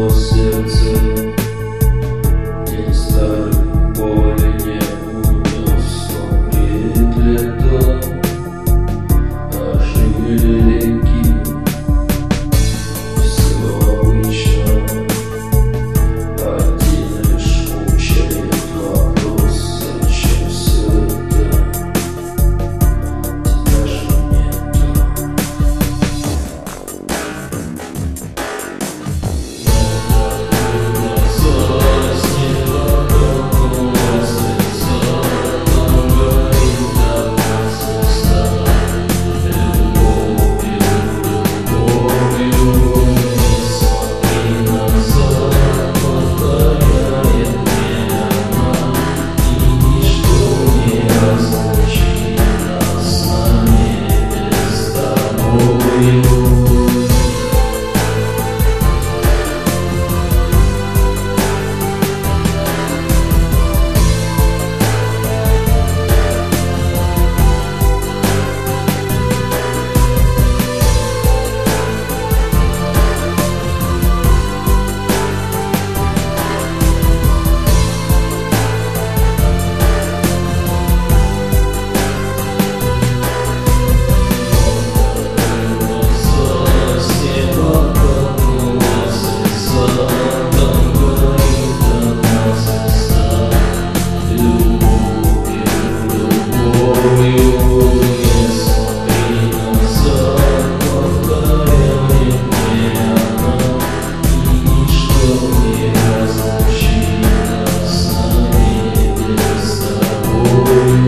我是只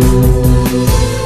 Música